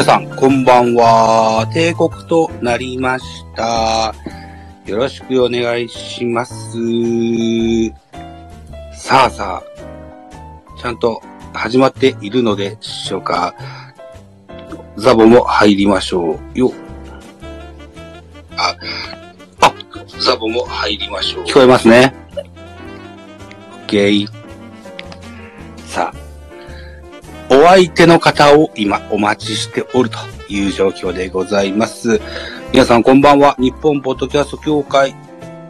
皆さん、こんばんは。帝国となりました。よろしくお願いします。さあさあ、ちゃんと始まっているのでしょうか。ザボも入りましょうよ。あ、あ、ザボも入りましょう。聞こえますね。OK。お相手の方を今お待ちしておるという状況でございます。皆さんこんばんは。日本ポッドキャスト協会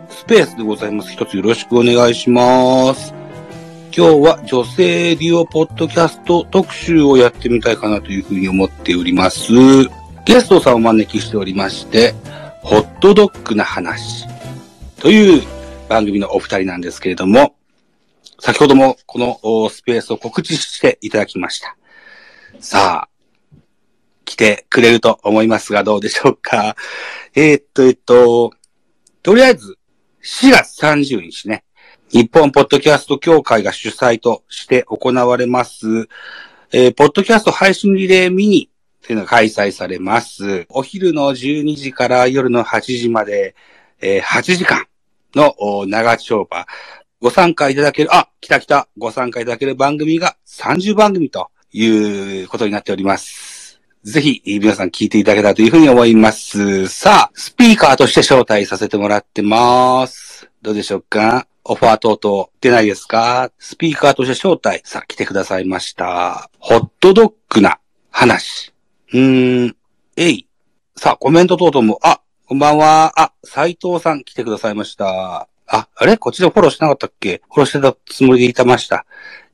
スペースでございます。一つよろしくお願いします。今日は女性デュオポッドキャスト特集をやってみたいかなというふうに思っております。ゲストさんをお招きしておりまして、ホットドッグな話という番組のお二人なんですけれども、先ほどもこのスペースを告知していただきました。さあ、来てくれると思いますがどうでしょうか。えーっと、えっと、とりあえず、4月30日ね、日本ポッドキャスト協会が主催として行われます、えーポッドキャスト配信リレーミニというのが開催されます。お昼の12時から夜の8時まで、えー8時間の長丁場。ご参加いただける、あ、来た来た、ご参加いただける番組が30番組ということになっております。ぜひ、皆さん聞いていただけたらというふうに思います。さあ、スピーカーとして招待させてもらってます。どうでしょうか？オファー等々出ないですか？スピーカーとして招待。さあ、来てくださいました。ホットドッグな話。うーん、えい。さあ、コメント等々も、あ、こんばんは。あ、斉藤さん来てくださいました。あ、あれ？こっちでフォローしなかったっけ？フォローしてたつもりでいたました。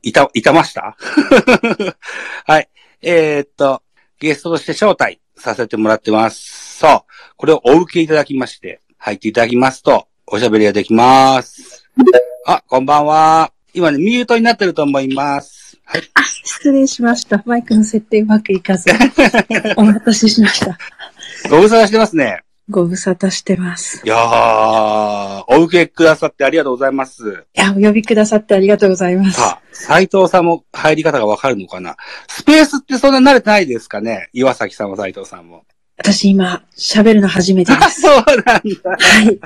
いた、いたました？はい。えー、っと、ゲストとして招待させてもらってます。そう。これをお受けいただきまして、入っていただきますと、おしゃべりができます。あ、こんばんは。今ね、ミュートになってると思います。はい。あ、失礼しました。マイクの設定うまくいかず。お待たせしました。ご無沙汰してますね。ご無沙汰してます。いやー、お受けくださってありがとうございます。いや、お呼びくださってありがとうございます。さあ、斉藤さんも入り方がわかるのかな？スペースってそんな慣れてないですかね？岩崎さんも斉藤さんも。私今、喋るの初めてであ、す。そうなんだ。はい。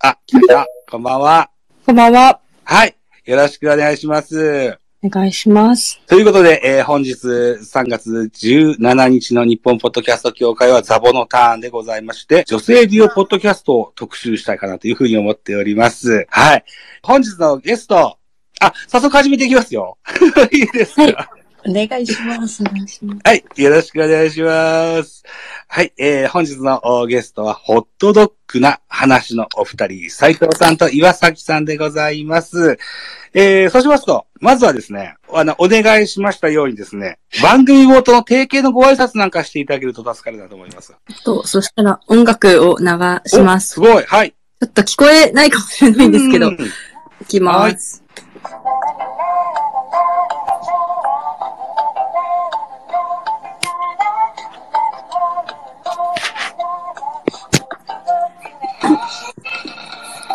あ、来た。こんばんは。こんばんは。はい。よろしくお願いします。お願いします。ということで、えー本日3月17日の日本ポッドキャスト協会はザボのターンでございまして、女性デュオポッドキャストを特集したいかなというふうに思っております。はい。本日のゲスト、あ、早速始めていきますよ。いいですか、はいお願いします。お願いします。はい。よろしくお願いします。はい。えー、本日のおゲストは、ホットドッグな話のお二人、斉藤さんと岩崎さんでございます。えー、そうしますと、まずはですね、あの、お願いしましたようにですね、番組冒頭の提携のご挨拶なんかしていただけると助かるなと思います。と、そしたら音楽を流しまおす。すごい。はい。ちょっと聞こえないかもしれないんですけど、うんいきます。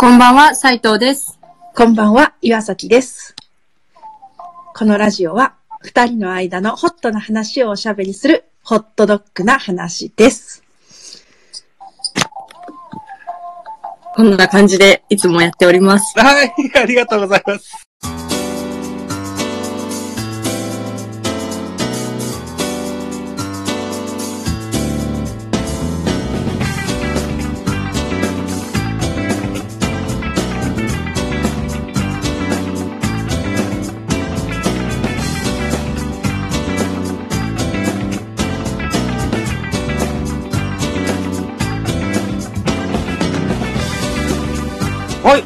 こんばんは、斉藤です。こんばんは、岩崎です。このラジオは、二人の間のホットな話をおしゃべりする、ホットドッグな話です。こんな感じでいつもやっております。はい。ありがとうございます。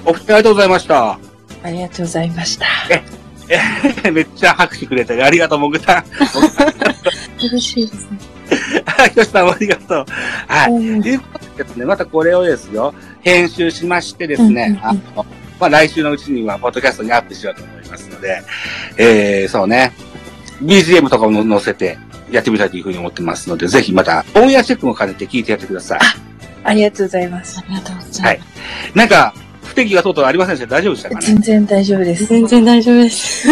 お二人ありがとうございました。ありがとうございました。え めっちゃ拍手くれてありがとう、もぐたん。嬉しいですね。はい、ひとしさんもありがとう。はい。うんということでですね、またこれをですよ、編集しましてですね、うんうんうんあの、まあ、来週のうちには、ポッドキャストにアップしようと思いますので、えー、そうね、BGM とかも載せてやってみたいというふうに思ってますので、ぜひまた、オンエアチェックも兼ねて聞いてやってください。ありがとうございます。ありがとうござはい。なんか、不適がとうとうありませんでした大丈夫でしたかね？全然大丈夫です。全然大丈夫です。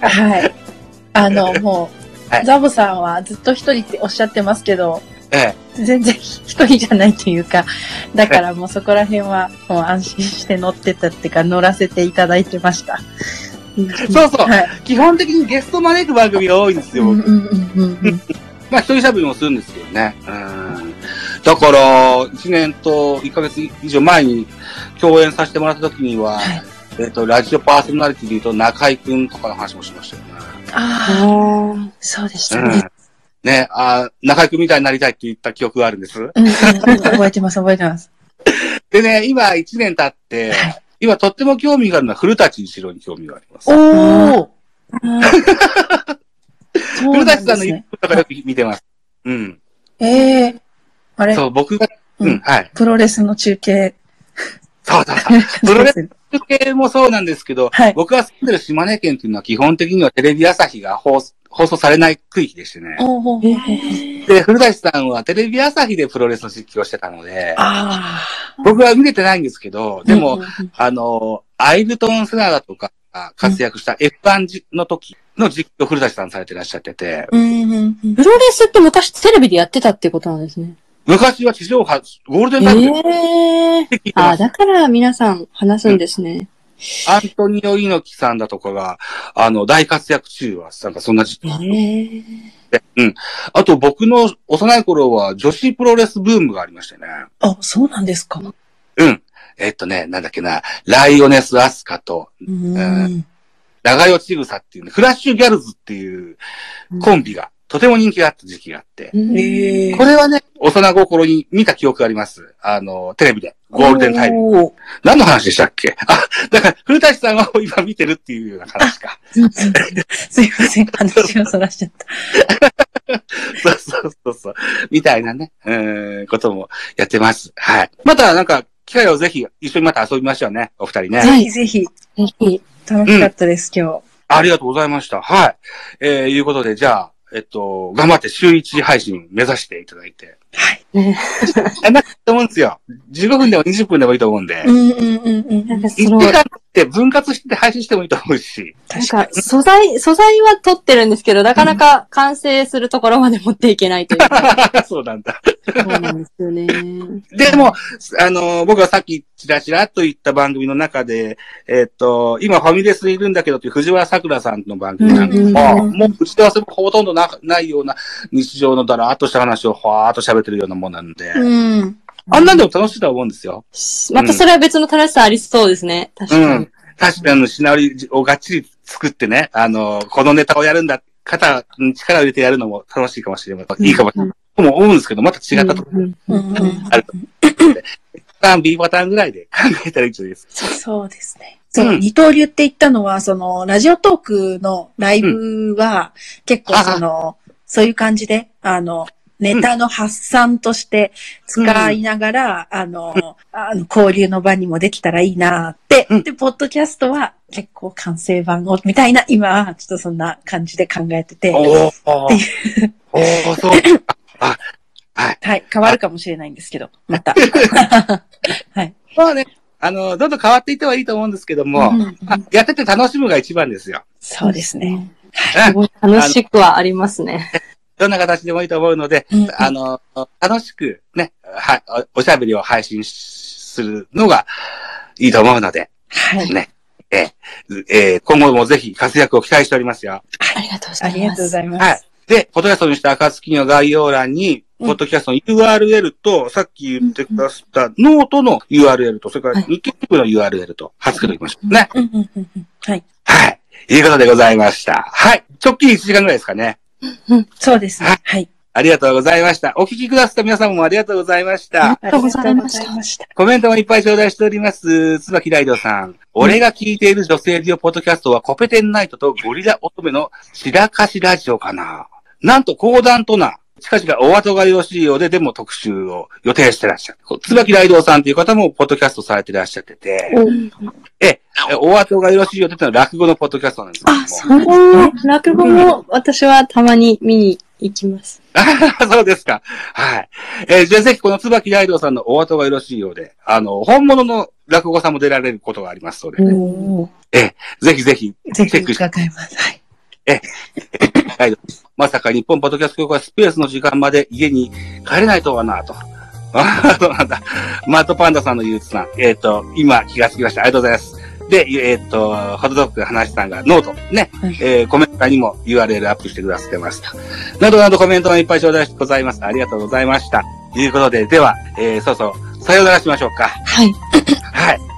はい。あの、もはいザボさんはずっと一人っておっしゃってますけど、え全然一人じゃないというか、だからもうそこら辺はもう安心して乗ってたっていうか乗らせていただいてました。えそうそう。はい。基本的にゲスト招く番組が多いんですよ。うんうんうんうんうんまあ、一人喋りもするんですけどね。うん。だから、1年と1ヶ月以上前に共演させてもらった時には、はいえっ、と、ラジオパーソナリティで言うと中井くんとかの話もしましたよね。ああ、あそうでしたね。うん。ね、あー中井くんみたいになりたいって言った記憶があるんです。うん覚えてます、覚えてます。でね、今1年経って、はい今とっても興味があるのは古舘一郎に興味があります。おお古舘さんの一。部とかよく見てます。うん。ええあれ？そう、僕が、うんうん、はい。プロレスの中継。そうそうそう。プロレス中継もそうなんですけど、はい僕が住んでる島根県っていうのは基本的にはテレビ朝日が放放送されない区域でしてね。おおで、古舘さんはテレビ朝日でプロレスの実況をしてたので、あ僕は見れてないんですけど、あ。でも、あの、アイルトン・セナダとかが活躍した F1 の時の実況を古舘さんされてらっしゃってて、うんうんうんプロレスって昔テレビでやってたってことなんですね。昔は地上波、ゴールデえンタイムでえ聞いてまあすだから皆さん話すんですね。アントニオ猪木さんだとかが、あの、大活躍中は、なんかそんな時期ええで、うん。あと僕の幼い頃は女子プロレスブームがありましてね。あ、そうなんですか。うん。えっとね、なんだっけな、ライオネス・アスカと、うん。長与千草っていうね、フラッシュギャルズっていうコンビがとても人気があった時期があって、ええこれはね、幼心に見た記憶があります。あの、テレビで。ゴールデンタイム。何の話でしたっけ？あ、だから、古舘さんは今見てるっていうような話か。すいません、話をそらしちゃった。そうそうそうそう。みたいなね、うーん、こともやってます。はい。また、なんか、機会をぜひ一緒にまた遊びましょうね、お二人ね。ぜひぜひ、ぜひ。楽しかったです、今ありがとうございました。はい。えー、いうことで、じゃあ、えっと、頑張って週1配信目指していただいて。日。はい。なんかと思うんですよ。15分でも20分でもいいと思うんで。うんうんうんうん。なんかそ1の、時間って分割して配信してもいいと思うし。なん確かか素材、素材は撮ってるんですけど、なかなか完成するところまで持っていけないというか。そうなんだ。そうなんですよね。でも、あの、僕がさっきチラチラっと言った番組の中で、えっと、今ファミレスにいるんだけどっていう藤原さくらさんの番組なんかも、うんもう打ち合わせもほとんどなないような日常のだらーっとした話をほわーっと喋ってるようなもんなんで、に。うん。あんなんでも楽しいとは思うんですよ。またそれは別の楽しさありそうですね。確かに。うん。確かに、シナリオをがっちり作ってね、あの、このネタをやるんだ、肩に力を入れてやるのも楽しいかもしれません。いいかもしれない。とも思うんですけど、また違ったところうんうんうんうんあると思うので、パターン B パターンぐらいで考えたらいいんじゃないですか。そうですね。そう、うん二刀流って言ったのは、その、ラジオトークのライブは、結構その、そういう感じで、あの、ネタの発散として使いながら、あの、あの、交流の場にもできたらいいなって、うんで、ポッドキャストは結構完成版を、みたいな、今はちょっとそんな感じで考えてて、おーおーおーそう。あ、はい。はい、変わるかもしれないんですけど、また。はい。まあね、あの、どんどん変わっていってはいいと思うんですけども、うんうんあやってて楽しむが一番ですよ。そうですね。すごい楽しくはありますね。どんな形でもいいと思うので、うんあの、楽しくね、は、おおしゃべりを配信するのがいいと思うので、はい。ね。えーえー今後もぜひ活躍を期待しておりますよ。ありがとうございます。ありがとうございます。はい。で、ポッドキャストにした暁の概要欄に、うんポッドキャストの URL と、さっき言ってくださったノートの URL と、それから日経部の URL と貼っておきましょうね。うんうんうんうんはい。はい。いうことでございました。はい。直近1時間ぐらいですかね。そうですね。はい。ありがとうございました。お聞きくださった皆様もありがとうございました。ありがとうございましたありがとうございました。コメントもいっぱい頂戴しております。椿ライドさん。俺が聞いている女性デュオポッドキャストはコペテンナイトとゴリラ乙女の白かしラジオかな。なんと講談とな、近々お後がよろしいようででも特集を予定してらっしゃる。椿ライドさんという方もポッドキャストされてらっしゃってて、え、お後がよろしいようでってのは落語のポッドキャストなんですけども。あ、そうなんですね。落語も私はたまに見に行きます。あ そうですか。はい。えーじゃあぜひこの椿ライドさんのお後がよろしいようで、あの、本物の落語さんも出られることがありますので、おーぜひぜひ、ぜひチェックして伺います。はい。ライドまさか日本ポッドキャスト協会スペースの時間まで家に帰れないとはなと。あ そうなんだ。マットパンダさんの憂鬱さん。えっ、と、今気がつきました。ありがとうございます。で、えっ、と、ホットドッグ話さんがノート、ね、うんえーコメント欄にも URL アップしてくださってました。などなどコメントがいっぱい頂戴してございます。ありがとうございました。ということで、では、えー、そうそう、さようならしましょうか。はい。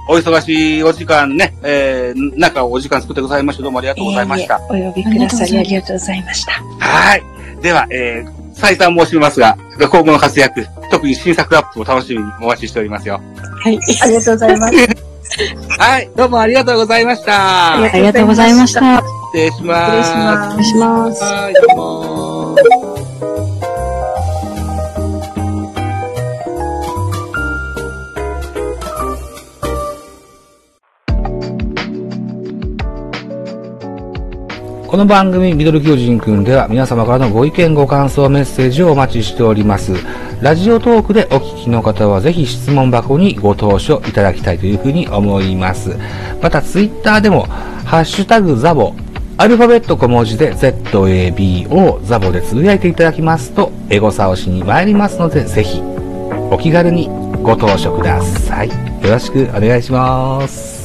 はい。お忙しいお時間ね、えー、なんかお時間作ってくださいまして、どうもありがとうございました。いえお呼びくださりありがとうございました。はい。では、えー、再三申しますが、今後の活躍、特に新作アップを楽しみにお待ちしておりますよ。はい。ありがとうございます。はい。どうもありがとうございました。ありがとうございました。失礼します。失礼しますお願いします。はい、どうも。この番組、ミドル巨人くんでは皆様からのご意見、ご感想、メッセージをお待ちしております。ラジオトークでお聞きの方はぜひ質問箱にご投書いただきたいというふうに思います。また、ツイッターでも、ハッシュタグザボ、アルファベット小文字で ZABO ザボでつぶやいていただきますと、エゴサをしに参りますので、ぜひ、お気軽にご投書ください。よろしくお願いします。